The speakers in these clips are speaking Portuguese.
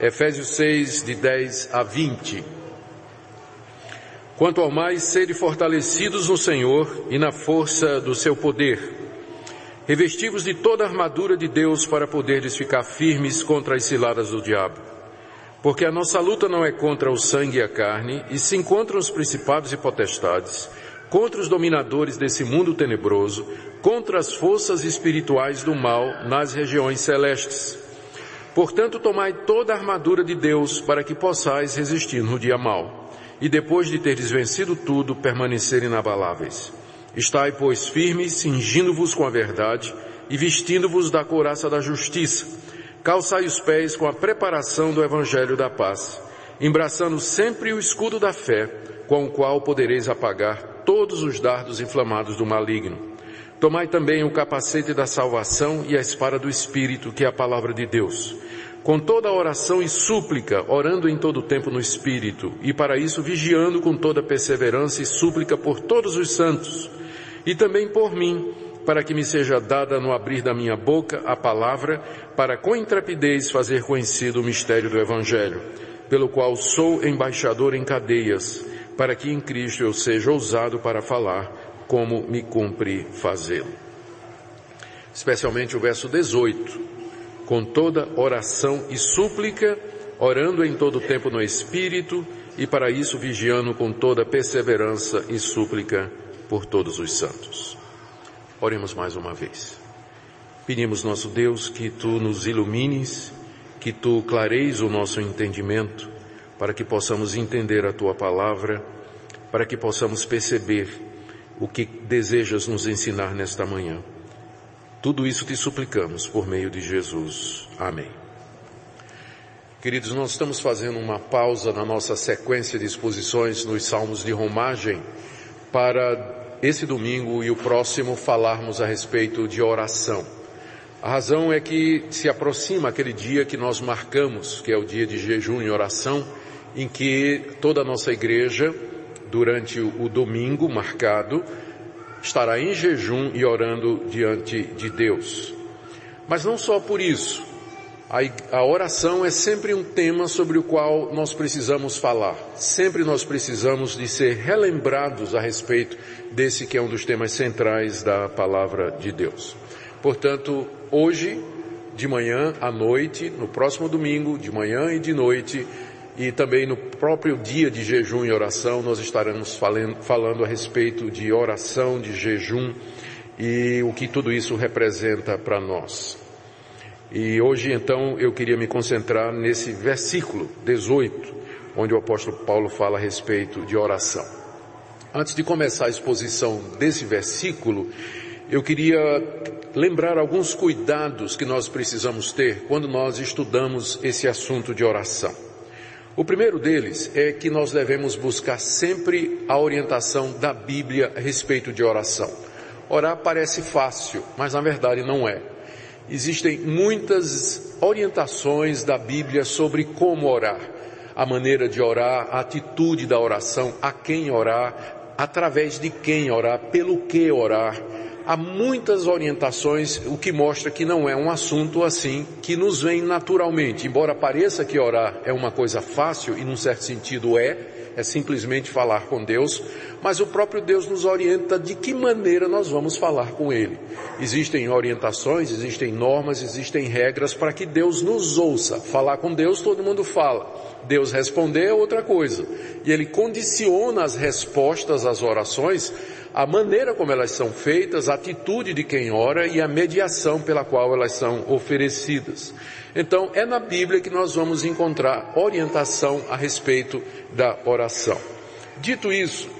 Efésios 6, de 10 a 20. Quanto ao mais, sede fortalecidos no Senhor e na força do seu poder. Revestivos de toda a armadura de Deus para poderes ficar firmes contra as ciladas do diabo. Porque a nossa luta não é contra o sangue e a carne, e sim contra os principados e potestades, contra os dominadores desse mundo tenebroso, contra as forças espirituais do mal nas regiões celestes. Portanto, tomai toda a armadura de Deus para que possais resistir no dia mau, e depois de teres vencido tudo, permanecer inabaláveis. Estai, pois, firmes, cingindo-vos com a verdade e vestindo-vos da couraça da justiça. Calçai os pés com a preparação do evangelho da paz, embraçando sempre o escudo da fé, com o qual podereis apagar todos os dardos inflamados do maligno. Tomai também o capacete da salvação e a espada do Espírito, que é a palavra de Deus. Com toda oração e súplica, orando em todo tempo no Espírito, e para isso vigiando com toda perseverança e súplica por todos os santos, e também por mim, para que me seja dada no abrir da minha boca a palavra, para com intrepidez fazer conhecido o mistério do Evangelho, pelo qual sou embaixador em cadeias, para que em Cristo eu seja ousado para falar como me cumpre fazê-lo. Especialmente o verso 18. Com toda oração e súplica, orando em todo tempo no Espírito, e para isso vigiando com toda perseverança e súplica por todos os santos. Oremos mais uma vez. Pedimos, nosso Deus, que tu nos ilumines, que tu clareis o nosso entendimento, para que possamos entender a tua palavra, para que possamos perceber o que desejas nos ensinar nesta manhã. Tudo isso te suplicamos por meio de Jesus. Amém. Queridos, nós estamos fazendo uma pausa na nossa sequência de exposições nos Salmos de Romagem para esse domingo e o próximo falarmos a respeito de oração. A razão é que se aproxima aquele dia que nós marcamos, que é o dia de jejum e oração, em que toda a nossa igreja durante o domingo marcado, estará em jejum e orando diante de Deus. Mas não só por isso. A, oração é sempre um tema sobre o qual nós precisamos falar. Sempre nós precisamos de ser relembrados a respeito desse que é um dos temas centrais da palavra de Deus. Portanto, hoje, de manhã à noite, no próximo domingo, de manhã e de noite, e também no próprio dia de jejum e oração nós estaremos falando, falando a respeito de oração, de jejum e o que tudo isso representa para nós. E hoje então eu queria me concentrar nesse versículo 18, onde o apóstolo Paulo fala a respeito de oração. Antes de começar a exposição desse versículo, eu queria lembrar alguns cuidados que nós precisamos ter quando nós estudamos esse assunto de oração. O primeiro deles é que nós devemos buscar sempre a orientação da Bíblia a respeito de oração. Orar parece fácil, mas na verdade não é. Existem muitas orientações da Bíblia sobre como orar, a maneira de orar, a atitude da oração, a quem orar, através de quem orar, pelo que orar há muitas orientações, o que mostra que não é um assunto assim que nos vem naturalmente. Embora pareça que orar é uma coisa fácil, e num certo sentido é, é simplesmente falar com Deus, mas o próprio Deus nos orienta de que maneira nós vamos falar com Ele. Existem orientações, existem normas, existem regras para que Deus nos ouça. Falar com Deus todo mundo fala. Deus responder é outra coisa. E Ele condiciona as respostas às orações a maneira como elas são feitas, a atitude de quem ora e a mediação pela qual elas são oferecidas. Então, é na Bíblia que nós vamos encontrar orientação a respeito da oração. Dito isso,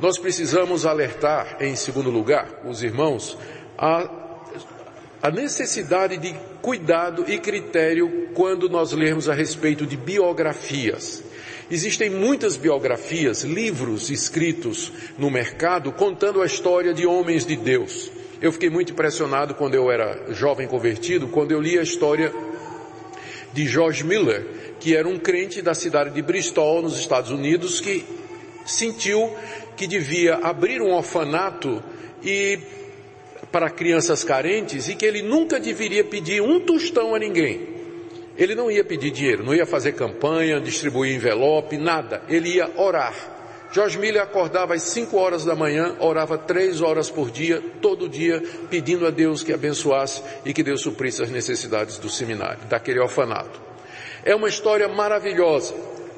nós precisamos alertar, em segundo lugar, os irmãos, a, a necessidade de cuidado e critério quando nós lermos a respeito de biografias. Existem muitas biografias, livros escritos no mercado contando a história de homens de Deus. Eu fiquei muito impressionado quando eu era jovem convertido, quando eu li a história de George Miller, que era um crente da cidade de Bristol, nos Estados Unidos, que sentiu que devia abrir um orfanato e para crianças carentes e que ele nunca deveria pedir um tostão a ninguém. Ele não ia pedir dinheiro, não ia fazer campanha, distribuir envelope, nada. Ele ia orar. George Miller acordava às 5 horas da manhã, orava três horas por dia, todo dia, pedindo a Deus que abençoasse e que Deus suprisse as necessidades do seminário, daquele orfanato. É uma história maravilhosa.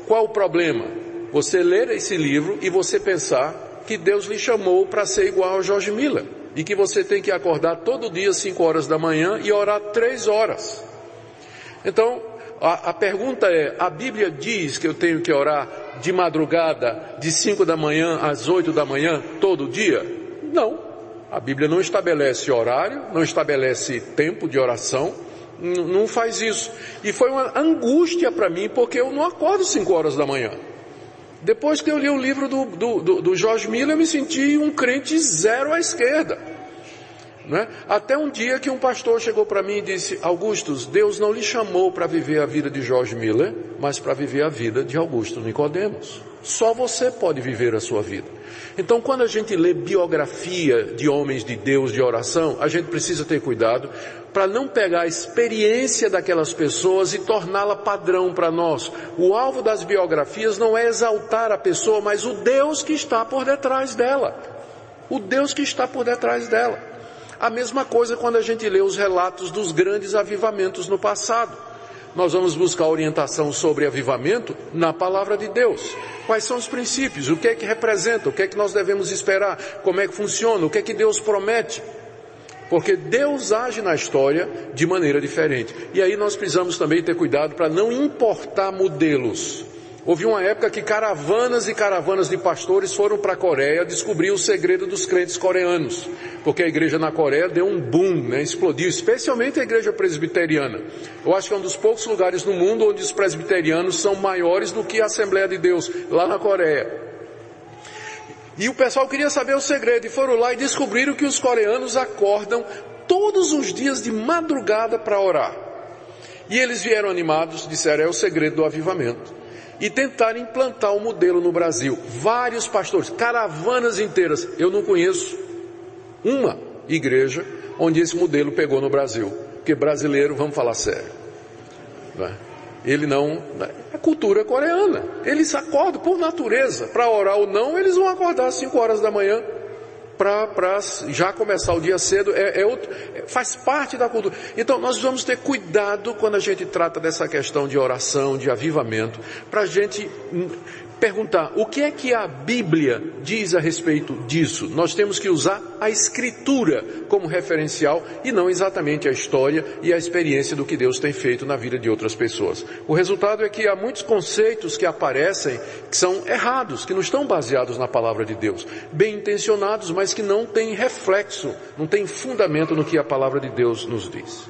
Qual o problema? Você ler esse livro e você pensar que Deus lhe chamou para ser igual ao George Miller e que você tem que acordar todo dia às 5 horas da manhã e orar três horas. Então, a, a, pergunta é, a Bíblia diz que eu tenho que orar de madrugada, de 5 da manhã às 8 da manhã, todo dia? Não. A Bíblia não estabelece horário, não estabelece tempo de oração, não faz isso. E foi uma angústia para mim, porque eu não acordo 5 horas da manhã. Depois que eu li o livro do, do, do, do Miller, eu me senti um crente zero à esquerda. Né? Até um dia que um pastor chegou para mim e disse, Augustus, Deus não lhe chamou para viver a vida de George Miller, mas para viver a vida de Augusto Nicodemos. Só você pode viver a sua vida. Então quando a gente lê biografia de homens de Deus de oração, a gente precisa ter cuidado para não pegar a experiência daquelas pessoas e torná-la padrão para nós. O alvo das biografias não é exaltar a pessoa, mas o Deus que está por detrás dela. O Deus que está por detrás dela. A mesma coisa quando a gente lê os relatos dos grandes avivamentos no passado. Nós vamos buscar orientação sobre avivamento na palavra de Deus. Quais são os princípios? O que é que representa? O que é que nós devemos esperar? Como é que funciona? O que é que Deus promete? Porque Deus age na história de maneira diferente. E aí nós precisamos também ter cuidado para não importar modelos Houve uma época que caravanas e caravanas de pastores foram para a Coreia descobrir o segredo dos crentes coreanos, porque a igreja na Coreia deu um boom, né, explodiu, especialmente a igreja presbiteriana. Eu acho que é um dos poucos lugares no mundo onde os presbiterianos são maiores do que a Assembleia de Deus, lá na Coreia. E o pessoal queria saber o segredo e foram lá e descobriram que os coreanos acordam todos os dias de madrugada para orar. E eles vieram animados, disseram, é o segredo do avivamento e tentaram implantar o um modelo no Brasil. Vários pastores, caravanas inteiras. Eu não conheço uma igreja onde esse modelo pegou no Brasil. Porque brasileiro, vamos falar sério. Né? Ele não, é cultura coreana. Eles acordam por natureza. Para orar ou não, eles vão acordar às 5 horas da manhã para já começar o dia cedo, é, é outro, faz parte da cultura. Então nós vamos ter cuidado quando a gente trata dessa questão de oração, de avivamento, para a gente perguntar o que é que a Bíblia diz a respeito disso. Nós temos que usar a Escritura como referencial e não exatamente a história e a experiência do que Deus tem feito na vida de outras pessoas. O resultado é que há muitos conceitos que aparecem que são errados, que não estão baseados na palavra de Deus, bem intencionados, mas que não têm reflexo, não têm fundamento no que a palavra de Deus nos diz.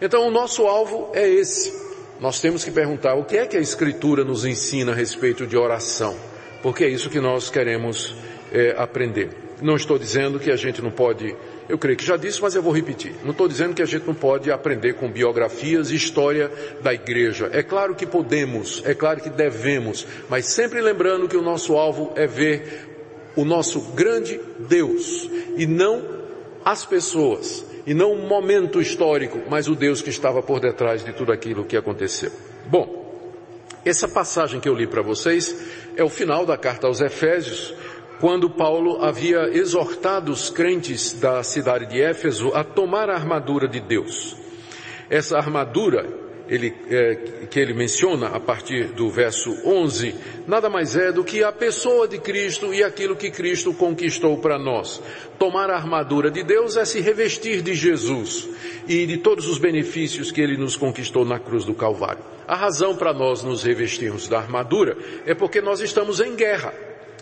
Então o nosso alvo é esse nós temos que perguntar o que é que a Escritura nos ensina a respeito de oração, porque é isso que nós queremos é, aprender. Não estou dizendo que a gente não pode, eu creio que já disse, mas eu vou repetir. Não estou dizendo que a gente não pode aprender com biografias e história da igreja. É claro que podemos, é claro que devemos, mas sempre lembrando que o nosso alvo é ver o nosso grande Deus e não as pessoas e não um momento histórico, mas o Deus que estava por detrás de tudo aquilo que aconteceu. Bom, essa passagem que eu li para vocês é o final da carta aos Efésios, quando Paulo havia exortado os crentes da cidade de Éfeso a tomar a armadura de Deus. Essa armadura ele, é, que ele menciona a partir do verso 11, nada mais é do que a pessoa de Cristo e aquilo que Cristo conquistou para nós. Tomar a armadura de Deus é se revestir de Jesus e de todos os benefícios que ele nos conquistou na cruz do Calvário. A razão para nós nos revestirmos da armadura é porque nós estamos em guerra.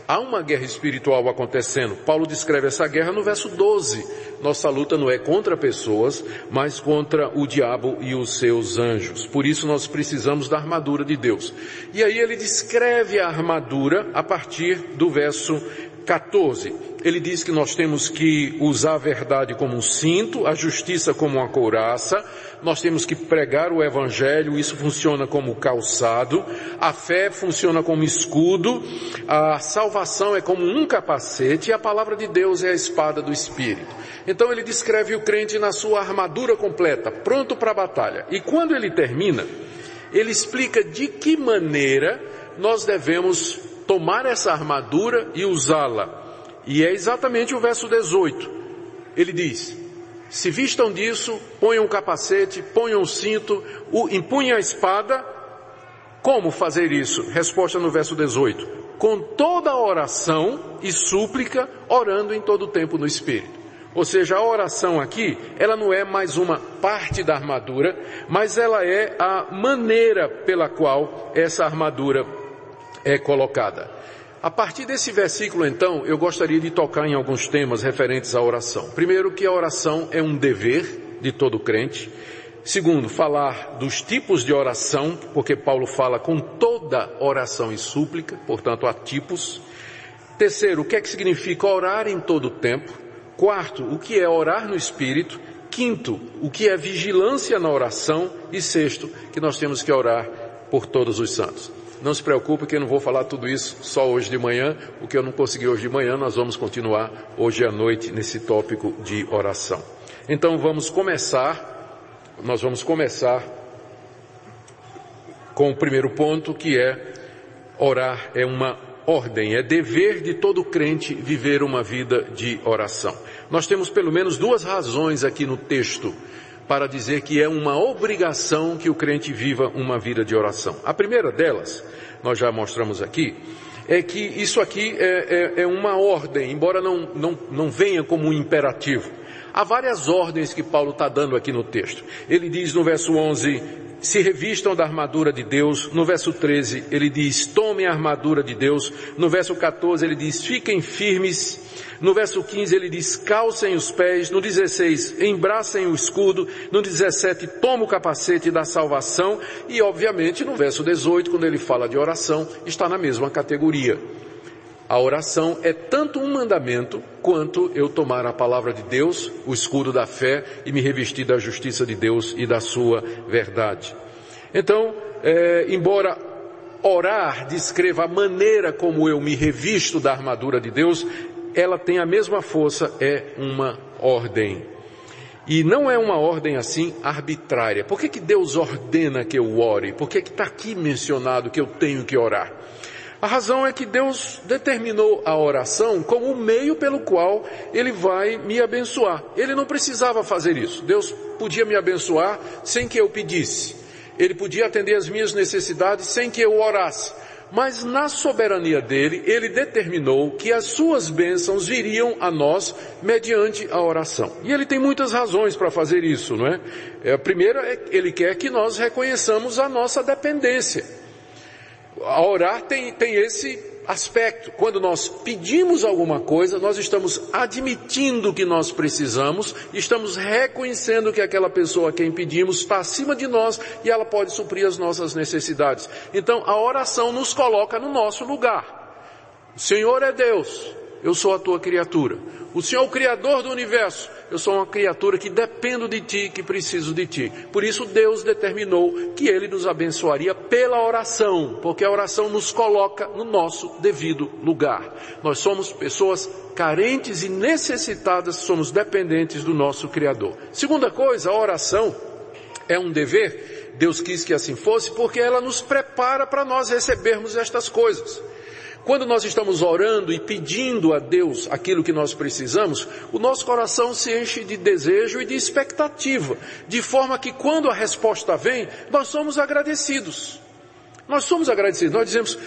Há uma guerra espiritual acontecendo. Paulo descreve essa guerra no verso 12. Nossa luta não é contra pessoas, mas contra o diabo e os seus anjos. Por isso nós precisamos da armadura de Deus. E aí ele descreve a armadura a partir do verso 14, ele diz que nós temos que usar a verdade como um cinto, a justiça como uma couraça, nós temos que pregar o evangelho, isso funciona como calçado, a fé funciona como escudo, a salvação é como um capacete e a palavra de Deus é a espada do Espírito. Então ele descreve o crente na sua armadura completa, pronto para a batalha. E quando ele termina, ele explica de que maneira nós devemos tomar essa armadura e usá-la. E é exatamente o verso 18. Ele diz, se vistam disso, ponham capacete, ponham cinto, empunhem a espada. Como fazer isso? Resposta no verso 18. Com toda oração e súplica, orando em todo o tempo no Espírito. Ou seja, a oração aqui, ela não é mais uma parte da armadura, mas ela é a maneira pela qual essa armadura é colocada. A partir desse versículo, então, eu gostaria de tocar em alguns temas referentes à oração. Primeiro, que a oração é um dever de todo crente. Segundo, falar dos tipos de oração, porque Paulo fala com toda oração e súplica, portanto há tipos. Terceiro, o que é que significa orar em todo o tempo? Quarto, o que é orar no Espírito. Quinto, o que é vigilância na oração. E sexto, que nós temos que orar por todos os santos. Não se preocupe que eu não vou falar tudo isso só hoje de manhã. O que eu não consegui hoje de manhã, nós vamos continuar hoje à noite nesse tópico de oração. Então vamos começar, nós vamos começar com o primeiro ponto que é orar é uma ordem, é dever de todo crente viver uma vida de oração. Nós temos pelo menos duas razões aqui no texto para dizer que é uma obrigação que o crente viva uma vida de oração. A primeira delas, nós já mostramos aqui, é que isso aqui é, é, é uma ordem, embora não, não, não venha como um imperativo. Há várias ordens que Paulo está dando aqui no texto. Ele diz no verso 11, se revistam da armadura de Deus. No verso 13 ele diz, tomem a armadura de Deus. No verso 14 ele diz, fiquem firmes. No verso 15 ele diz, calcem os pés. No 16, embracem o escudo. No 17, toma o capacete da salvação. E obviamente no verso 18, quando ele fala de oração, está na mesma categoria. A oração é tanto um mandamento quanto eu tomar a palavra de Deus, o escudo da fé e me revestir da justiça de Deus e da sua verdade. Então, é, embora orar descreva a maneira como eu me revisto da armadura de Deus, ela tem a mesma força, é uma ordem. E não é uma ordem assim arbitrária. Por que, que Deus ordena que eu ore? Por que está aqui mencionado que eu tenho que orar? A razão é que Deus determinou a oração como o meio pelo qual Ele vai me abençoar. Ele não precisava fazer isso. Deus podia me abençoar sem que eu pedisse. Ele podia atender as minhas necessidades sem que eu orasse. Mas na soberania dele, ele determinou que as suas bênçãos viriam a nós mediante a oração. E ele tem muitas razões para fazer isso, não é? é a primeira é que ele quer que nós reconheçamos a nossa dependência a orar tem, tem esse aspecto. Quando nós pedimos alguma coisa, nós estamos admitindo que nós precisamos, estamos reconhecendo que aquela pessoa a quem pedimos está acima de nós e ela pode suprir as nossas necessidades. Então a oração nos coloca no nosso lugar. O Senhor é Deus, eu sou a tua criatura. O Senhor é o Criador do universo. Eu sou uma criatura que dependo de Ti, que preciso de Ti. Por isso Deus determinou que Ele nos abençoaria pela oração, porque a oração nos coloca no nosso devido lugar. Nós somos pessoas carentes e necessitadas, somos dependentes do nosso Criador. Segunda coisa, a oração é um dever. Deus quis que assim fosse, porque ela nos prepara para nós recebermos estas coisas. Quando nós estamos orando e pedindo a Deus aquilo que nós precisamos, o nosso coração se enche de desejo e de expectativa, de forma que quando a resposta vem, nós somos agradecidos. Nós somos agradecidos. Nós dizemos,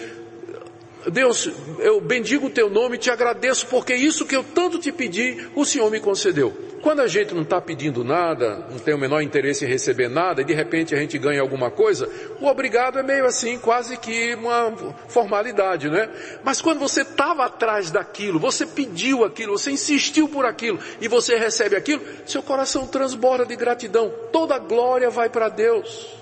Deus, eu bendigo o teu nome e te agradeço porque isso que eu tanto te pedi, o Senhor me concedeu. Quando a gente não está pedindo nada, não tem o menor interesse em receber nada e de repente a gente ganha alguma coisa, o obrigado é meio assim, quase que uma formalidade, né? Mas quando você estava atrás daquilo, você pediu aquilo, você insistiu por aquilo e você recebe aquilo, seu coração transborda de gratidão. Toda glória vai para Deus.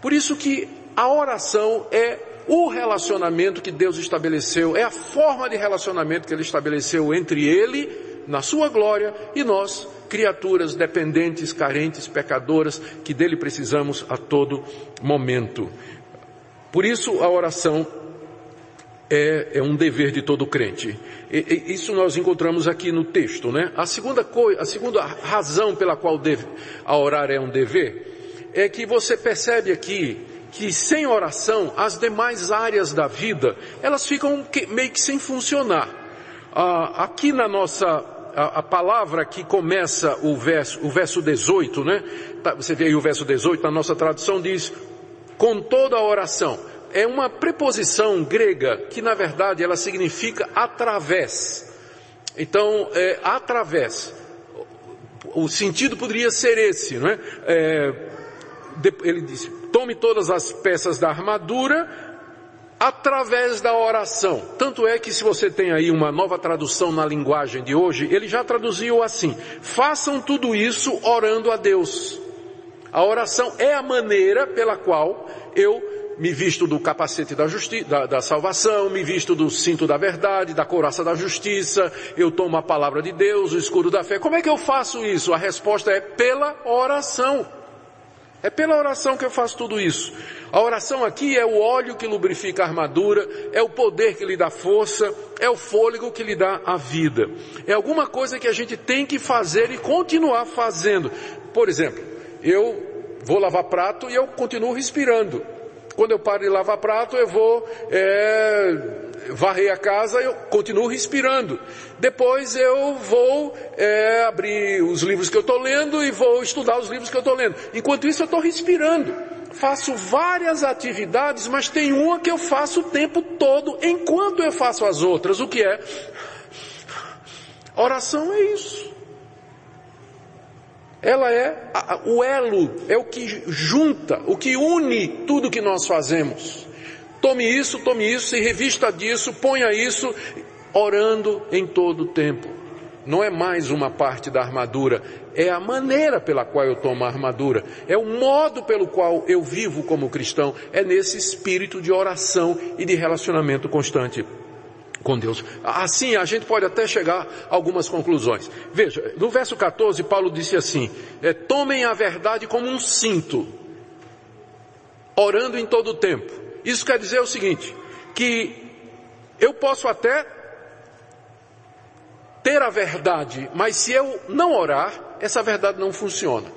Por isso que a oração é o relacionamento que Deus estabeleceu, é a forma de relacionamento que Ele estabeleceu entre Ele, na Sua glória, e nós, criaturas dependentes, carentes, pecadoras, que dele precisamos a todo momento. Por isso a oração é, é um dever de todo crente. E, e, isso nós encontramos aqui no texto, né? A segunda coisa, a segunda razão pela qual deve, a orar é um dever, é que você percebe aqui que sem oração as demais áreas da vida elas ficam meio que sem funcionar. Ah, aqui na nossa a, a, palavra que começa o verso, o verso 18, né? Tá, você vê aí o verso 18, na nossa tradução diz, com toda a oração é uma preposição grega que na verdade ela significa através. Então, é, através. O sentido poderia ser esse, não é? é ele disse, tome todas as peças da armadura através da oração. Tanto é que se você tem aí uma nova tradução na linguagem de hoje, ele já traduziu assim, façam tudo isso orando a Deus. A oração é a maneira pela qual eu me visto do capacete da, da, da, salvação, me visto do cinto da verdade, da couraça da justiça, eu tomo a palavra de Deus, o escudo da fé. Como é que eu faço isso? A resposta é pela oração. É pela oração que eu faço tudo isso. A oração aqui é o óleo que lubrifica a armadura, é o poder que lhe dá força, é o fôlego que lhe dá a vida. É alguma coisa que a gente tem que fazer e continuar fazendo. Por exemplo, eu vou lavar prato e eu continuo respirando. Quando eu paro de lavar prato, eu vou é, varrer a casa, eu continuo respirando. Depois eu vou é, abrir os livros que eu estou lendo e vou estudar os livros que eu estou lendo. Enquanto isso, eu estou respirando. Faço várias atividades, mas tem uma que eu faço o tempo todo, enquanto eu faço as outras. O que é? Oração é isso. Ela é a, o elo, é o que junta, o que une tudo que nós fazemos. Tome isso, tome isso, se revista disso, ponha isso, orando em todo o tempo. Não é mais uma parte da armadura, é a maneira pela qual eu tomo a armadura, é o modo pelo qual eu vivo como cristão, é nesse espírito de oração e de relacionamento constante com Deus. Assim, a gente pode até chegar a algumas conclusões. Veja, no verso 14, Paulo disse assim, é, tomem a verdade como um cinto, orando em todo o tempo. Isso quer dizer o seguinte, que eu posso até ter a verdade, mas se eu não orar, essa verdade não funciona.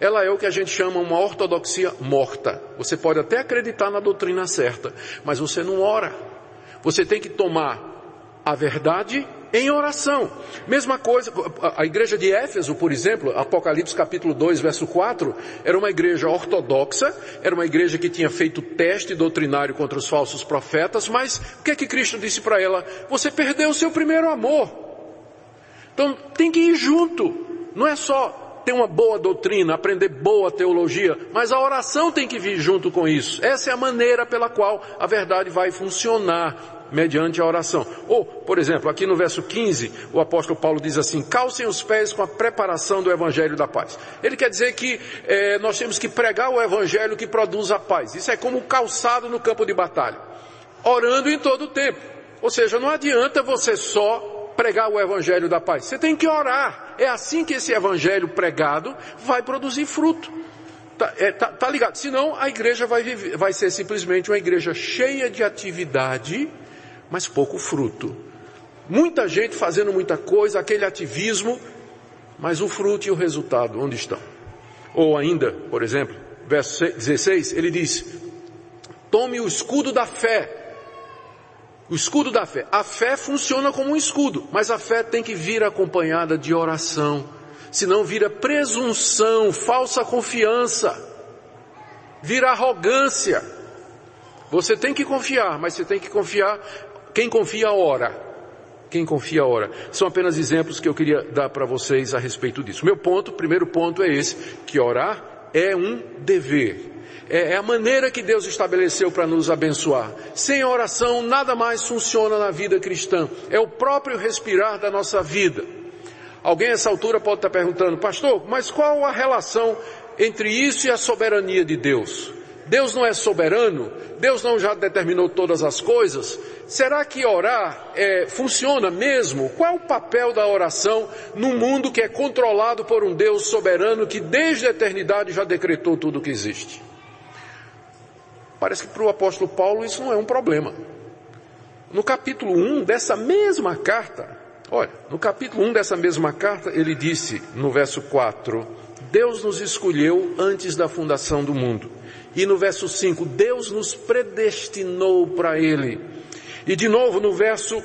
Ela é o que a gente chama uma ortodoxia morta. Você pode até acreditar na doutrina certa, mas você não ora. Você tem que tomar a verdade em oração. Mesma coisa, a igreja de Éfeso, por exemplo, Apocalipse capítulo 2, verso 4, era uma igreja ortodoxa, era uma igreja que tinha feito teste doutrinário contra os falsos profetas, mas o que é que Cristo disse para ela? Você perdeu o seu primeiro amor. Então tem que ir junto. Não é só ter uma boa doutrina, aprender boa teologia, mas a oração tem que vir junto com isso. Essa é a maneira pela qual a verdade vai funcionar mediante a oração. Ou, por exemplo, aqui no verso 15, o apóstolo Paulo diz assim, calcem os pés com a preparação do evangelho da paz. Ele quer dizer que é, nós temos que pregar o evangelho que produz a paz. Isso é como calçado no campo de batalha. Orando em todo o tempo. Ou seja, não adianta você só pregar o evangelho da paz. Você tem que orar. É assim que esse evangelho pregado vai produzir fruto. Tá, é, tá, tá ligado? Senão a igreja vai, viver, vai ser simplesmente uma igreja cheia de atividade, mas pouco fruto. Muita gente fazendo muita coisa, aquele ativismo, mas o fruto e o resultado, onde estão? Ou ainda, por exemplo, verso 16, ele diz, tome o escudo da fé. O escudo da fé. A fé funciona como um escudo, mas a fé tem que vir acompanhada de oração. Senão vira presunção, falsa confiança, vira arrogância. Você tem que confiar, mas você tem que confiar quem confia ora. Quem confia ora. São apenas exemplos que eu queria dar para vocês a respeito disso. Meu ponto, primeiro ponto é esse, que orar é um dever. É, é a maneira que Deus estabeleceu para nos abençoar. Sem oração, nada mais funciona na vida cristã. É o próprio respirar da nossa vida. Alguém a essa altura pode estar perguntando, pastor, mas qual a relação entre isso e a soberania de Deus? Deus não é soberano? Deus não já determinou todas as coisas? Será que orar é, funciona mesmo? Qual é o papel da oração num mundo que é controlado por um Deus soberano que desde a eternidade já decretou tudo o que existe? Parece que para o apóstolo Paulo isso não é um problema. No capítulo 1 dessa mesma carta, olha, no capítulo 1 dessa mesma carta, ele disse no verso 4, Deus nos escolheu antes da fundação do mundo. E no verso 5, Deus nos predestinou para Ele. E de novo no verso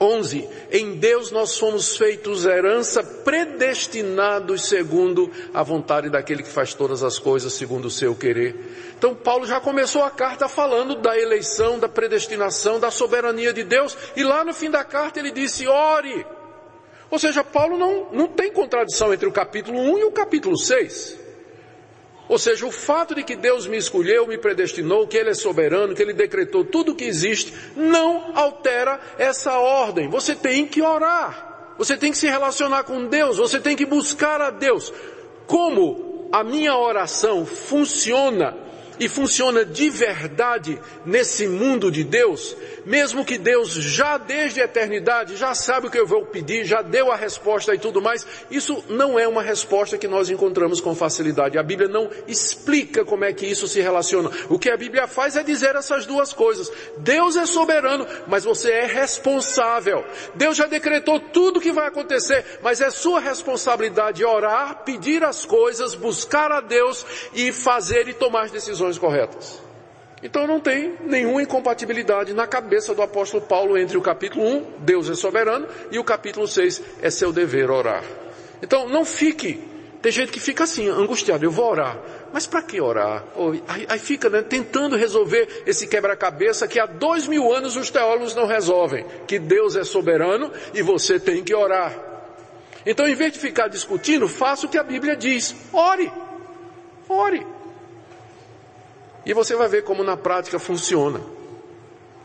11, em Deus nós fomos feitos herança, predestinados segundo a vontade daquele que faz todas as coisas segundo o seu querer. Então Paulo já começou a carta falando da eleição, da predestinação, da soberania de Deus, e lá no fim da carta ele disse, ore. Ou seja, Paulo não, não tem contradição entre o capítulo 1 e o capítulo 6. Ou seja, o fato de que Deus me escolheu, me predestinou, que Ele é soberano, que Ele decretou tudo o que existe, não altera essa ordem. Você tem que orar. Você tem que se relacionar com Deus. Você tem que buscar a Deus. Como a minha oração funciona e funciona de verdade nesse mundo de Deus, mesmo que Deus já desde a eternidade já sabe o que eu vou pedir, já deu a resposta e tudo mais, isso não é uma resposta que nós encontramos com facilidade. A Bíblia não explica como é que isso se relaciona. O que a Bíblia faz é dizer essas duas coisas. Deus é soberano, mas você é responsável. Deus já decretou tudo o que vai acontecer, mas é sua responsabilidade orar, pedir as coisas, buscar a Deus e fazer e tomar as decisões decisões corretas. Então não tem nenhuma incompatibilidade na cabeça do apóstolo Paulo entre o capítulo 1, Deus é soberano, e o capítulo 6, é seu dever orar. Então não fique, tem gente que fica assim, angustiado, eu vou orar. Mas para que orar? Aí, fica né, tentando resolver esse quebra-cabeça que há dois mil anos os teólogos não resolvem. Que Deus é soberano e você tem que orar. Então em vez de ficar discutindo, faça o que a Bíblia diz. Ore. Ore. E você vai ver como na prática funciona.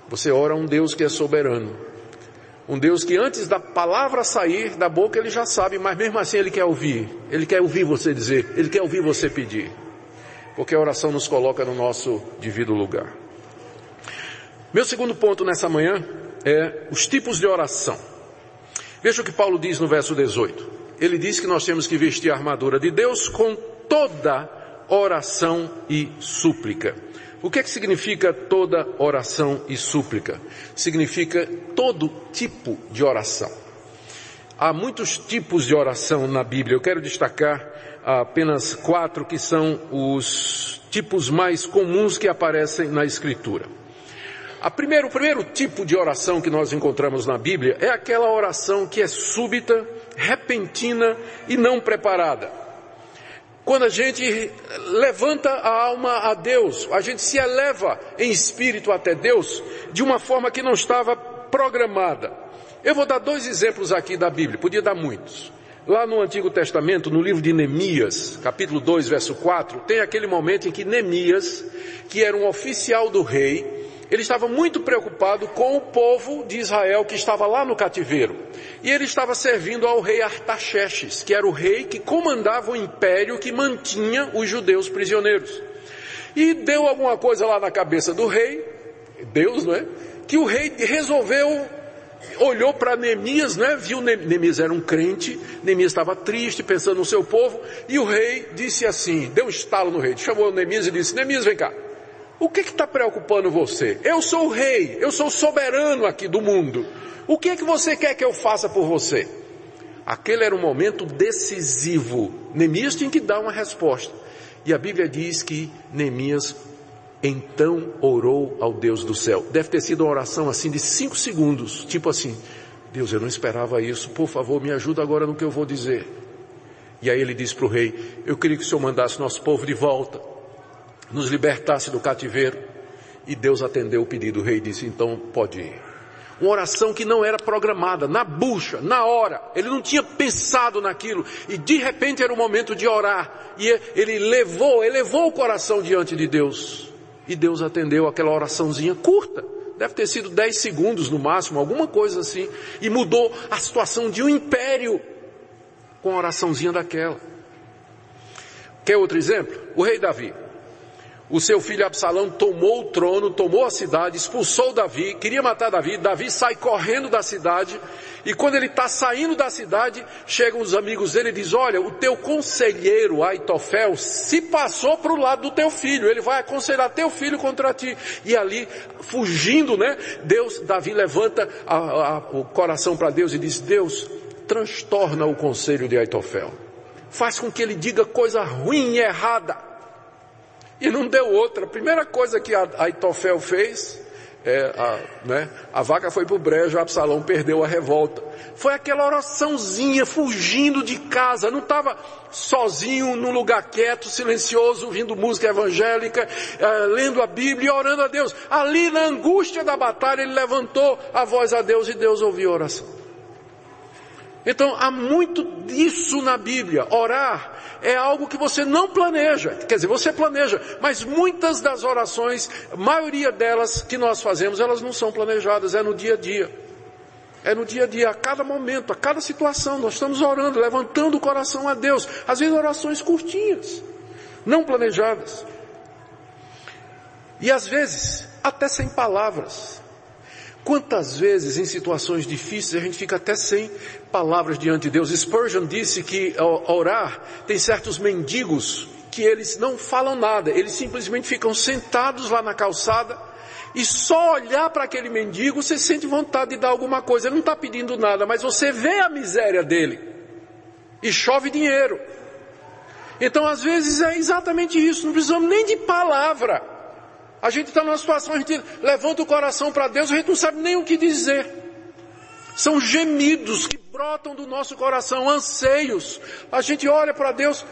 Você ora a um Deus que é soberano. Um Deus que antes da palavra sair da boca ele já sabe, mas mesmo assim ele quer ouvir. Ele quer ouvir você dizer, ele quer ouvir você pedir. Porque a oração nos coloca no nosso devido lugar. Meu segundo ponto nessa manhã é os tipos de oração. Veja o que Paulo diz no verso 18. Ele diz que nós temos que vestir a armadura de Deus com toda oração e súplica. O que é que significa toda oração e súplica? Significa todo tipo de oração. Há muitos tipos de oração na Bíblia. Eu quero destacar apenas quatro que são os tipos mais comuns que aparecem na Escritura. A primeiro, o primeiro tipo de oração que nós encontramos na Bíblia é aquela oração que é súbita, repentina e não preparada. Quando a gente levanta a alma a Deus, a gente se eleva em espírito até Deus de uma forma que não estava programada. Eu vou dar dois exemplos aqui da Bíblia, podia dar muitos. Lá no Antigo Testamento, no livro de Neemias, capítulo 2, verso 4, tem aquele momento em que Neemias, que era um oficial do rei, ele estava muito preocupado com o povo de Israel que estava lá no cativeiro. E ele estava servindo ao rei Artaxerxes, que era o rei que comandava o império que mantinha os judeus prisioneiros. E deu alguma coisa lá na cabeça do rei, Deus, não é? Que o rei resolveu, olhou para Neemias, né? Viu Neemias era um crente, Neemias estava triste, pensando no seu povo, e o rei disse assim, deu um estalo no rei, chamou Neemias e disse, Neemias vem cá, o que está preocupando você? Eu sou o rei, eu sou o soberano aqui do mundo. O que é que você quer que eu faça por você? Aquele era um momento decisivo. Neemias tinha que dar uma resposta. E a Bíblia diz que Neemias então orou ao Deus do céu. Deve ter sido uma oração assim de cinco segundos, tipo assim, Deus, eu não esperava isso, por favor, me ajuda agora no que eu vou dizer. E aí ele disse para o rei, eu queria que o senhor mandasse nosso povo de volta nos libertasse do cativeiro. E Deus atendeu o pedido. O rei disse, então pode ir. Uma oração que não era programada, na bucha, na hora. Ele não tinha pensado naquilo. E de repente era o momento de orar. E ele levou, elevou o coração diante de Deus. E Deus atendeu aquela oraçãozinha curta. Deve ter sido 10 segundos no máximo, alguma coisa assim. E mudou a situação de um império com a oraçãozinha daquela. Quer outro exemplo? O rei Davi. O seu filho Absalão tomou o trono, tomou a cidade, expulsou Davi, queria matar Davi, Davi sai correndo da cidade, e quando ele está saindo da cidade, chegam os amigos dele e diz, olha, o teu conselheiro Aitofel se passou para o lado do teu filho, ele vai aconselhar teu filho contra ti. E ali, fugindo, né, Deus, Davi levanta a, a, o coração para Deus e diz, Deus, transtorna o conselho de Aitofel. Faz com que ele diga coisa ruim e errada e não deu outra. A primeira coisa que Aitofel fez, é, a, né, a vaca foi pro brejo, Absalão perdeu a revolta. Foi aquela oraçãozinha, fugindo de casa, não estava sozinho num lugar quieto, silencioso, ouvindo música evangélica, é, lendo a Bíblia e orando a Deus. Ali na angústia da batalha, ele levantou a voz a Deus e Deus ouviu a oração. Então há muito disso na Bíblia. Orar é algo que você não planeja. Quer dizer, você planeja, mas muitas das orações, a maioria delas que nós fazemos, elas não são planejadas, é no dia a dia. É no dia a dia, a cada momento, a cada situação, nós estamos orando, levantando o coração a Deus. Às vezes orações curtinhas, não planejadas. E às vezes, até sem palavras. Quantas vezes em situações difíceis a gente fica até sem palavras diante de Deus? Spurgeon disse que orar tem certos mendigos que eles não falam nada, eles simplesmente ficam sentados lá na calçada e só olhar para aquele mendigo você sente vontade de dar alguma coisa. Ele não está pedindo nada, mas você vê a miséria dele e chove dinheiro. Então às vezes é exatamente isso, não precisamos nem de palavra. A gente está numa situação, a gente levanta o coração para Deus, a gente não sabe nem o que dizer. São gemidos que brotam do nosso coração, anseios. A gente olha para Deus,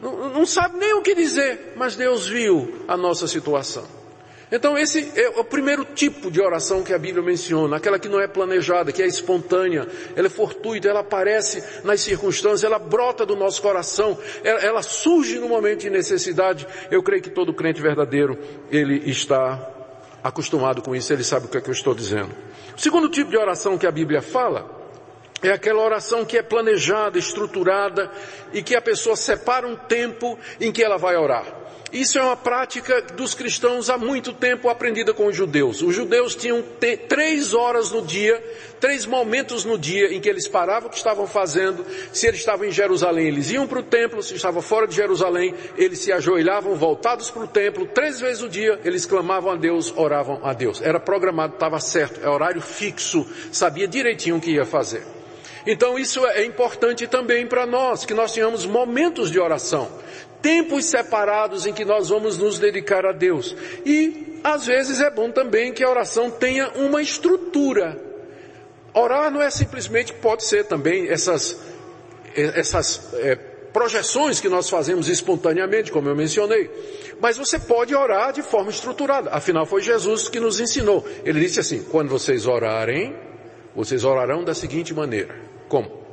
não, não sabe nem o que dizer, mas Deus viu a nossa situação. Então esse é o primeiro tipo de oração que a Bíblia menciona, aquela que não é planejada, que é espontânea, ela é fortuita, ela aparece nas circunstâncias, ela brota do nosso coração, ela, ela surge no momento de necessidade. Eu creio que todo crente verdadeiro, ele está acostumado com isso, ele sabe o que, é que eu estou dizendo. O segundo tipo de oração que a Bíblia fala, é aquela oração que é planejada, estruturada e que a pessoa separa um tempo em que ela vai orar. Isso é uma prática dos cristãos há muito tempo aprendida com os judeus. Os judeus tinham três horas no dia, três momentos no dia em que eles paravam o que estavam fazendo. Se eles estavam em Jerusalém, eles iam para o templo. Se estavam fora de Jerusalém, eles se ajoelhavam voltados para o templo. Três vezes no dia, eles clamavam a Deus, oravam a Deus. Era programado, estava certo, é horário fixo, sabia direitinho o que ia fazer. Então isso é importante também para nós, que nós tenhamos momentos de oração tempos separados em que nós vamos nos dedicar a Deus. E às vezes é bom também que a oração tenha uma estrutura. Orar não é simplesmente, pode ser também essas, essas é, projeções que nós fazemos espontaneamente, como eu mencionei. Mas você pode orar de forma estruturada. Afinal, foi Jesus que nos ensinou. Ele disse assim: quando vocês orarem, vocês orarão da seguinte maneira: como?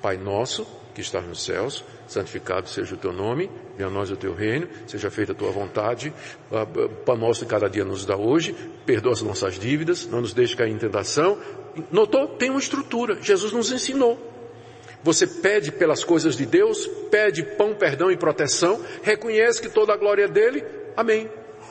Pai nosso que estás nos céus, santificado seja o teu nome, venha a nós o teu reino, seja feita a tua vontade, para nós cada dia nos dá hoje, perdoa as nossas dívidas, não nos deixe cair em tentação. Notou? Tem uma estrutura, Jesus nos ensinou. Você pede pelas coisas de Deus, pede pão, perdão e proteção, reconhece que toda a glória é dele, amém.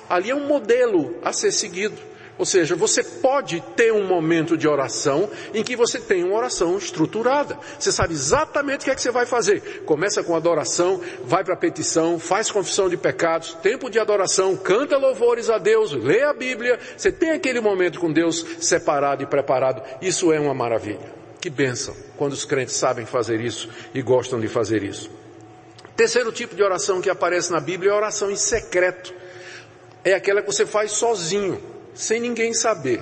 Ali é um modelo a ser seguido. Ou seja, você pode ter um momento de oração em que você tem uma oração estruturada. Você sabe exatamente o que é que você vai fazer. Começa com adoração, vai para petição, faz confissão de pecados, tempo de adoração, canta louvores a Deus, lê a Bíblia. Você tem aquele momento com Deus separado e preparado. Isso é uma maravilha. Que bênção quando os crentes sabem fazer isso e gostam de fazer isso. Terceiro tipo de oração que aparece na Bíblia é a oração em secreto. É aquela que você faz sozinho sem ninguém saber.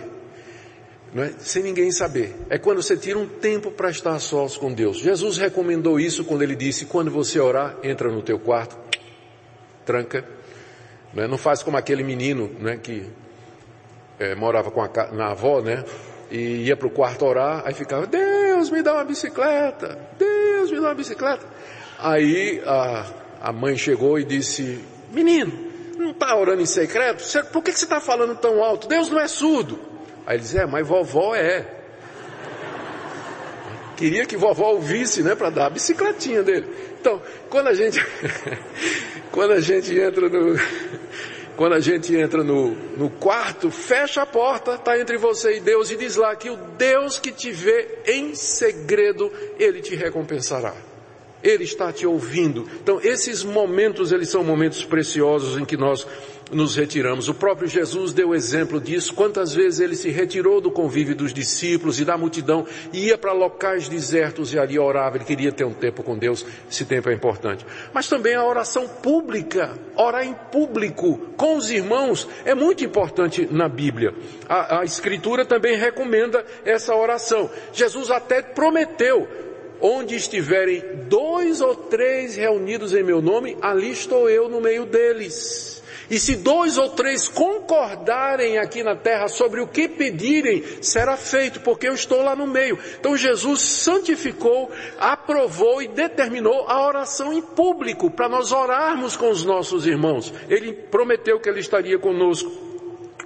É? Sem ninguém saber. É quando você tira um tempo para estar sós com Deus. Jesus recomendou isso quando ele disse, quando você orar, entra no teu quarto, tranca. Não, é? não faz como aquele menino né, que é, morava com a, na avó, né? E ia para o quarto orar, aí ficava, Deus me dá uma bicicleta, Deus me dá uma bicicleta. Aí a, a mãe chegou e disse, menino, não está orando em secreto? Por que você está falando tão alto? Deus não é surdo. Aí ele diz, é, mas vovó é. Queria que vovó ouvisse, né, para dar a bicicletinha dele. Então, quando a gente, quando a gente entra no, quando a gente entra no, no quarto, fecha a porta, está entre você e Deus e diz lá que o Deus que te vê em segredo, Ele te recompensará. Ele está te ouvindo. Então, esses momentos, eles são momentos preciosos em que nós nos retiramos. O próprio Jesus deu exemplo disso. Quantas vezes ele se retirou do convívio dos discípulos e da multidão e ia para locais desertos e ali orava. Ele queria ter um tempo com Deus. Esse tempo é importante. Mas também a oração pública, orar em público com os irmãos é muito importante na Bíblia. A, a Escritura também recomenda essa oração. Jesus até prometeu onde estiverem dois ou três reunidos em meu nome, ali estou eu no meio deles. E se dois ou três concordarem aqui na terra sobre o que pedirem, será feito, porque eu estou lá no meio. Então Jesus santificou, aprovou e determinou a oração em público, para nós orarmos com os nossos irmãos. Ele prometeu que ele estaria conosco.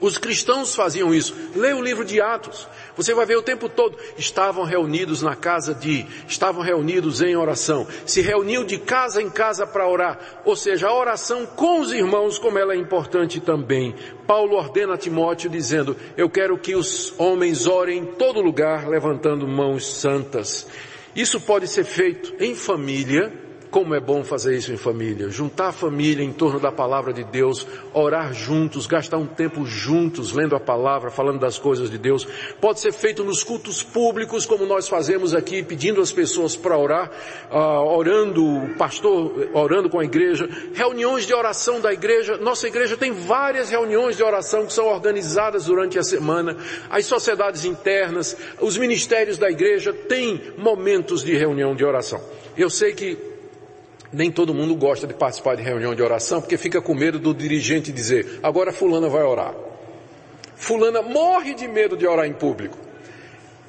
Os cristãos faziam isso. Leia o livro de Atos. Você vai ver o tempo todo. Estavam reunidos na casa de, estavam reunidos em oração. Se reuniam de casa em casa para orar. Ou seja, a oração com os irmãos, como ela é importante também. Paulo ordena a Timóteo dizendo, eu quero que os homens orem em todo lugar, levantando mãos santas. Isso pode ser feito em família, como é bom fazer isso em família, juntar a família em torno da palavra de Deus, orar juntos, gastar um tempo juntos, lendo a palavra, falando das coisas de Deus. Pode ser feito nos cultos públicos, como nós fazemos aqui, pedindo as pessoas para orar, uh, orando, o pastor orando com a igreja, reuniões de oração da igreja. Nossa igreja tem várias reuniões de oração que são organizadas durante a semana. As sociedades internas, os ministérios da igreja têm momentos de reunião de oração. Eu sei que nem todo mundo gosta de participar de reunião de oração porque fica com medo do dirigente dizer, agora fulana vai orar. Fulana morre de medo de orar em público.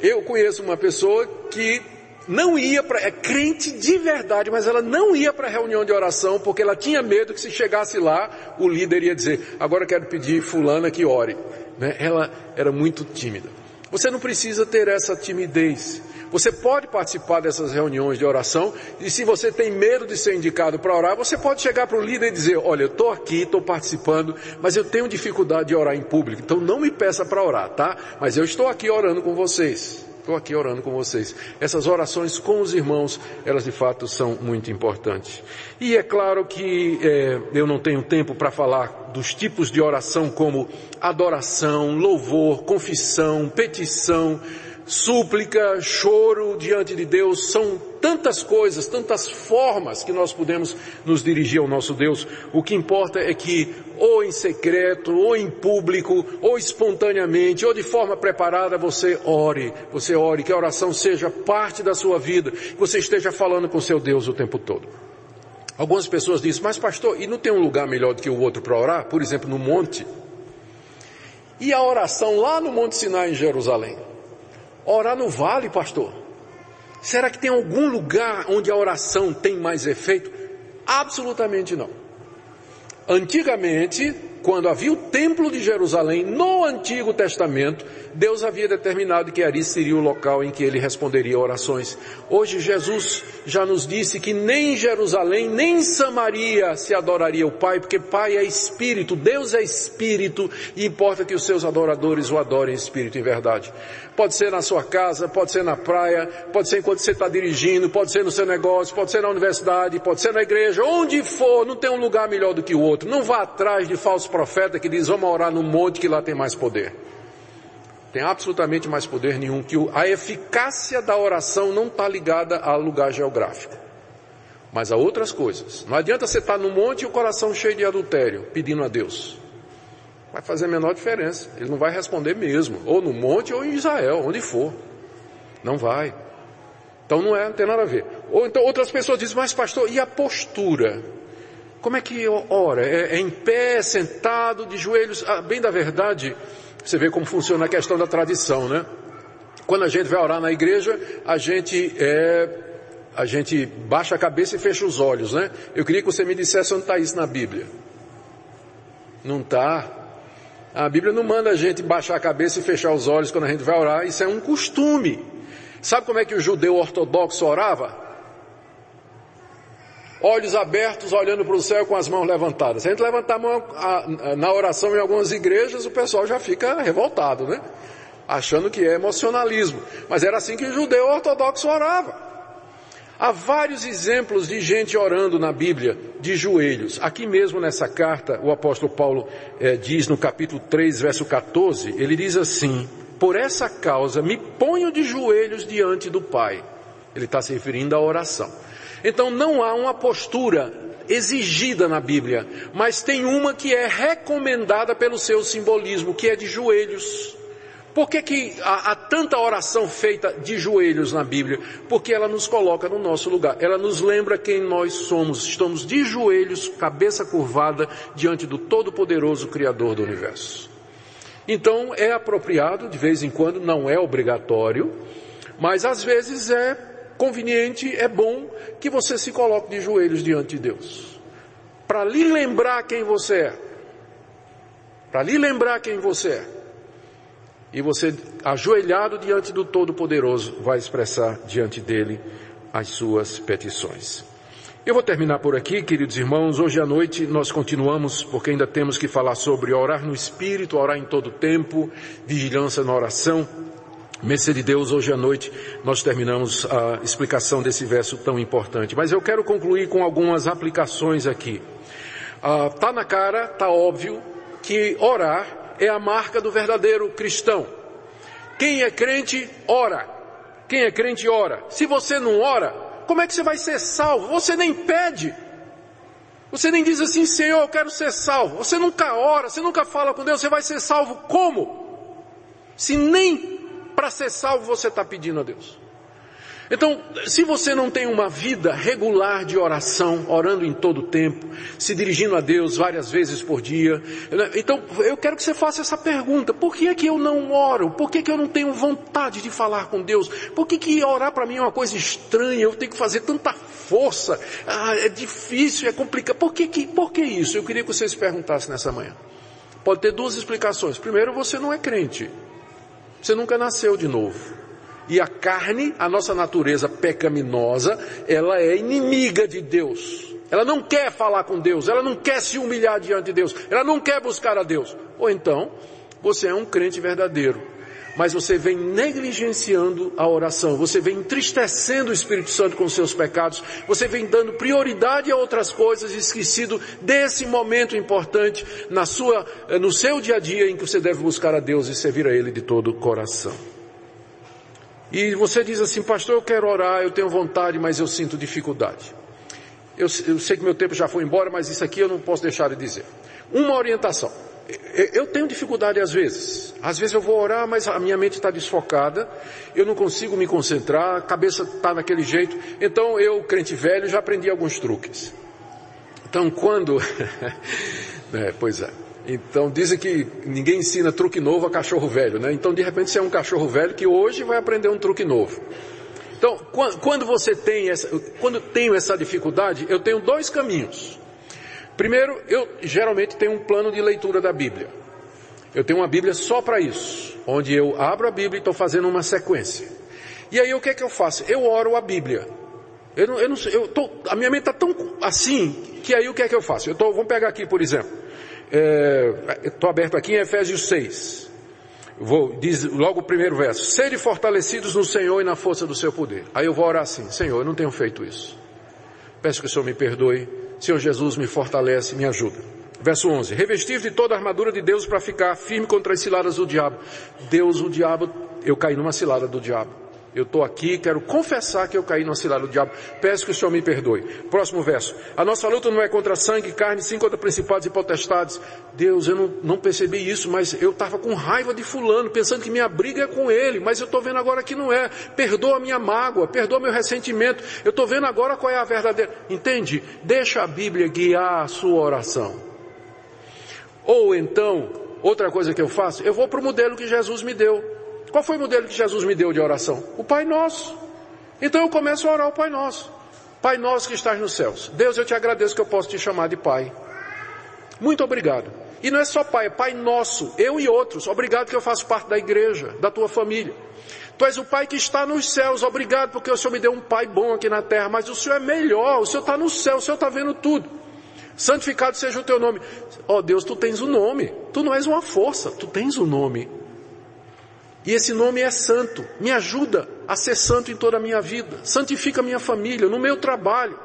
Eu conheço uma pessoa que não ia para, é crente de verdade, mas ela não ia para a reunião de oração porque ela tinha medo que se chegasse lá, o líder ia dizer, agora quero pedir fulana que ore. Né? Ela era muito tímida. Você não precisa ter essa timidez. Você pode participar dessas reuniões de oração e se você tem medo de ser indicado para orar, você pode chegar para o líder e dizer, olha, eu estou aqui, estou participando, mas eu tenho dificuldade de orar em público, então não me peça para orar, tá? Mas eu estou aqui orando com vocês. Estou aqui orando com vocês. Essas orações com os irmãos, elas de fato são muito importantes. E é claro que é, eu não tenho tempo para falar dos tipos de oração como adoração, louvor, confissão, petição, súplica, choro diante de Deus, são tantas coisas, tantas formas que nós podemos nos dirigir ao nosso Deus. O que importa é que, ou em secreto, ou em público, ou espontaneamente, ou de forma preparada, você ore, você ore, que a oração seja parte da sua vida, que você esteja falando com seu Deus o tempo todo. Algumas pessoas dizem, mas pastor, e não tem um lugar melhor do que o outro para orar? Por exemplo, no monte? E a oração lá no Monte Sinai em Jerusalém? Orar no vale, pastor. Será que tem algum lugar onde a oração tem mais efeito? Absolutamente não. Antigamente, quando havia o templo de Jerusalém, no Antigo Testamento, Deus havia determinado que ali seria o local em que ele responderia orações. Hoje Jesus já nos disse que nem em Jerusalém, nem em Samaria se adoraria o Pai, porque Pai é Espírito, Deus é Espírito, e importa que os seus adoradores o adorem em Espírito e verdade. Pode ser na sua casa, pode ser na praia, pode ser enquanto você está dirigindo, pode ser no seu negócio, pode ser na universidade, pode ser na igreja, onde for, não tem um lugar melhor do que o outro. Não vá atrás de falso profeta que diz vamos orar no monte que lá tem mais poder tem absolutamente mais poder nenhum, que a eficácia da oração não está ligada a lugar geográfico, mas a outras coisas. Não adianta você estar tá no monte e o coração cheio de adultério, pedindo a Deus. Vai fazer a menor diferença. Ele não vai responder mesmo, ou no monte ou em Israel, onde for. Não vai. Então não é, não tem nada a ver. Ou então outras pessoas dizem, mas pastor, e a postura? Como é que ora? É, é em pé, sentado, de joelhos? Ah, bem da verdade, você vê como funciona a questão da tradição, né? Quando a gente vai orar na igreja, a gente é, a gente baixa a cabeça e fecha os olhos, né? Eu queria que você me dissesse onde está isso na Bíblia. Não está. A Bíblia não manda a gente baixar a cabeça e fechar os olhos quando a gente vai orar. Isso é um costume. Sabe como é que o judeu ortodoxo orava? Olhos abertos, olhando para o céu com as mãos levantadas. Se a gente levantar a mão na oração em algumas igrejas, o pessoal já fica revoltado, né? Achando que é emocionalismo. Mas era assim que o judeu ortodoxo orava. Há vários exemplos de gente orando na Bíblia de joelhos. Aqui mesmo nessa carta, o apóstolo Paulo eh, diz no capítulo 3, verso 14, ele diz assim, por essa causa me ponho de joelhos diante do Pai. Ele está se referindo à oração. Então não há uma postura exigida na Bíblia, mas tem uma que é recomendada pelo seu simbolismo, que é de joelhos. Por que, que há, há, tanta oração feita de joelhos na Bíblia? Porque ela nos coloca no nosso lugar. Ela nos lembra quem nós somos. Estamos de joelhos, cabeça curvada, diante do Todo-Poderoso Criador do Universo. Então é apropriado, de vez em quando, não é obrigatório, mas às vezes é conveniente, é bom que você se coloque de joelhos diante de Deus. Para lhe lembrar quem você é. Para lhe lembrar quem você é e você, ajoelhado diante do Todo-Poderoso, vai expressar diante dele as suas petições. Eu vou terminar por aqui, queridos irmãos. Hoje à noite nós continuamos, porque ainda temos que falar sobre orar no Espírito, orar em todo tempo, vigilância na oração. Mercê de Deus, hoje à noite nós terminamos a explicação desse verso tão importante. Mas eu quero concluir com algumas aplicações aqui. Ah, tá na cara, tá óbvio que orar é a marca do verdadeiro cristão. Quem é crente, ora. Quem é crente, ora. Se você não ora, como é que você vai ser salvo? Você nem pede. Você nem diz assim, Senhor, eu quero ser salvo. Você nunca ora, você nunca fala com Deus, você vai ser salvo como? Se nem para ser salvo você está pedindo a Deus. Então, se você não tem uma vida regular de oração, orando em todo o tempo, se dirigindo a Deus várias vezes por dia, então eu quero que você faça essa pergunta: por que é que eu não oro? Por que, é que eu não tenho vontade de falar com Deus? Por que, que orar para mim é uma coisa estranha? Eu tenho que fazer tanta força, ah, é difícil, é complicado. Por que, que, por que isso? Eu queria que você se perguntasse nessa manhã. Pode ter duas explicações. Primeiro, você não é crente. Você nunca nasceu de novo. E a carne, a nossa natureza pecaminosa, ela é inimiga de Deus. Ela não quer falar com Deus, ela não quer se humilhar diante de Deus, ela não quer buscar a Deus. Ou então, você é um crente verdadeiro, mas você vem negligenciando a oração, você vem entristecendo o Espírito Santo com seus pecados, você vem dando prioridade a outras coisas, esquecido desse momento importante na sua, no seu dia a dia em que você deve buscar a Deus e servir a Ele de todo o coração. E você diz assim, pastor, eu quero orar, eu tenho vontade, mas eu sinto dificuldade. Eu, eu, sei que meu tempo já foi embora, mas isso aqui eu não posso deixar de dizer. Uma orientação. Eu tenho dificuldade às vezes. Às vezes eu vou orar, mas a minha mente está desfocada, eu não consigo me concentrar, a cabeça está naquele jeito. Então eu, crente velho, já aprendi alguns truques. Então quando... é, pois é. Então dizem que ninguém ensina truque novo a cachorro velho, né? Então de repente você é um cachorro velho que hoje vai aprender um truque novo. Então quando você tem essa, quando tenho essa dificuldade, eu tenho dois caminhos. Primeiro, eu geralmente tenho um plano de leitura da Bíblia. Eu tenho uma Bíblia só para isso, onde eu abro a Bíblia e estou fazendo uma sequência. E aí o que é que eu faço? Eu oro a Bíblia. Eu não, eu não, eu tô, a minha mente está tão assim que aí o que é que eu faço? Eu tô, vamos pegar aqui por exemplo. Estou é, aberto aqui em Efésios 6. Vou, diz logo o primeiro verso. Sede fortalecidos no Senhor e na força do seu poder. Aí eu vou orar assim, Senhor, eu não tenho feito isso. Peço que o Senhor me perdoe. Senhor Jesus, me fortalece, me ajuda. Verso 11. Revestir de toda a armadura de Deus para ficar firme contra as ciladas do diabo. Deus, o diabo, eu caí numa cilada do diabo. Eu estou aqui, quero confessar que eu caí no cilada do diabo. Peço que o Senhor me perdoe. Próximo verso. A nossa luta não é contra sangue e carne, sim contra principados e potestades. Deus, eu não, não percebi isso, mas eu estava com raiva de fulano, pensando que minha briga é com ele, mas eu estou vendo agora que não é. Perdoa minha mágoa, perdoa meu ressentimento. Eu estou vendo agora qual é a verdadeira. Entende? Deixa a Bíblia guiar a sua oração. Ou então, outra coisa que eu faço, eu vou para o modelo que Jesus me deu. Qual foi o modelo que Jesus me deu de oração? O Pai Nosso. Então eu começo a orar o Pai Nosso. Pai Nosso que estás nos céus. Deus, eu te agradeço que eu posso te chamar de Pai. Muito obrigado. E não é só Pai, é Pai Nosso, eu e outros. Obrigado que eu faço parte da igreja, da tua família. Tu és o Pai que está nos céus, obrigado porque o Senhor me deu um Pai bom aqui na terra, mas o Senhor é melhor, o Senhor está no céu, o Senhor está vendo tudo. Santificado seja o teu nome. Ó oh, Deus, tu tens o um nome, tu não és uma força, tu tens o um nome. E esse nome é santo. Me ajuda a ser santo em toda a minha vida. Santifica a minha família, no meu trabalho.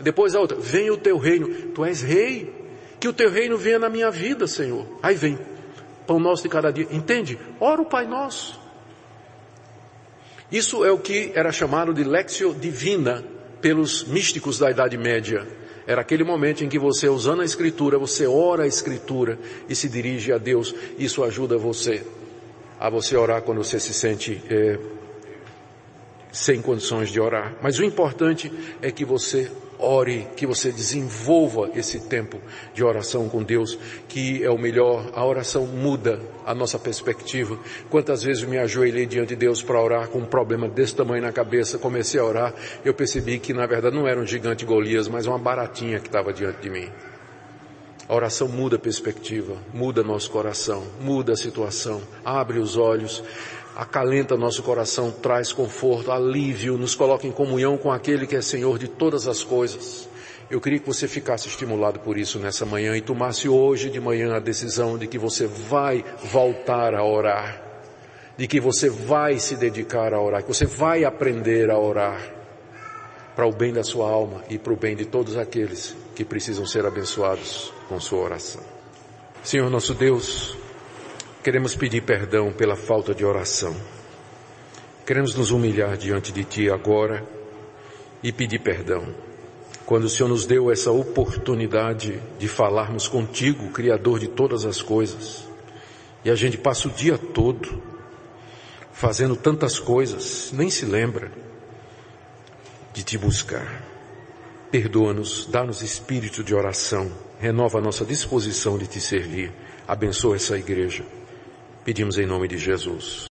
Depois a outra, venha o teu reino. Tu és rei. Que o teu reino venha na minha vida, Senhor. Aí vem. Pão nosso de cada dia. Entende? Ora o Pai Nosso. Isso é o que era chamado de Lexio Divina pelos místicos da Idade Média. Era aquele momento em que você, usando a Escritura, você ora a Escritura e se dirige a Deus. Isso ajuda você a você orar quando você se sente é, sem condições de orar. Mas o importante é que você ore, que você desenvolva esse tempo de oração com Deus, que é o melhor. A oração muda a nossa perspectiva. Quantas vezes me ajoelhei diante de Deus para orar com um problema desse tamanho na cabeça, comecei a orar, eu percebi que na verdade não era um gigante Golias, mas uma baratinha que estava diante de mim. A oração muda a perspectiva, muda nosso coração, muda a situação, abre os olhos, acalenta nosso coração, traz conforto, alívio, nos coloca em comunhão com aquele que é Senhor de todas as coisas. Eu queria que você ficasse estimulado por isso nessa manhã e tomasse hoje de manhã a decisão de que você vai voltar a orar, de que você vai se dedicar a orar, que você vai aprender a orar para o bem da sua alma e para o bem de todos aqueles que precisam ser abençoados com sua oração. Senhor nosso Deus, queremos pedir perdão pela falta de oração. Queremos nos humilhar diante de Ti agora e pedir perdão. Quando o Senhor nos deu essa oportunidade de falarmos contigo, Criador de todas as coisas, e a gente passa o dia todo fazendo tantas coisas, nem se lembra de te buscar. Perdoa-nos, dá-nos espírito de oração, renova a nossa disposição de te servir. Abençoa essa igreja. Pedimos em nome de Jesus.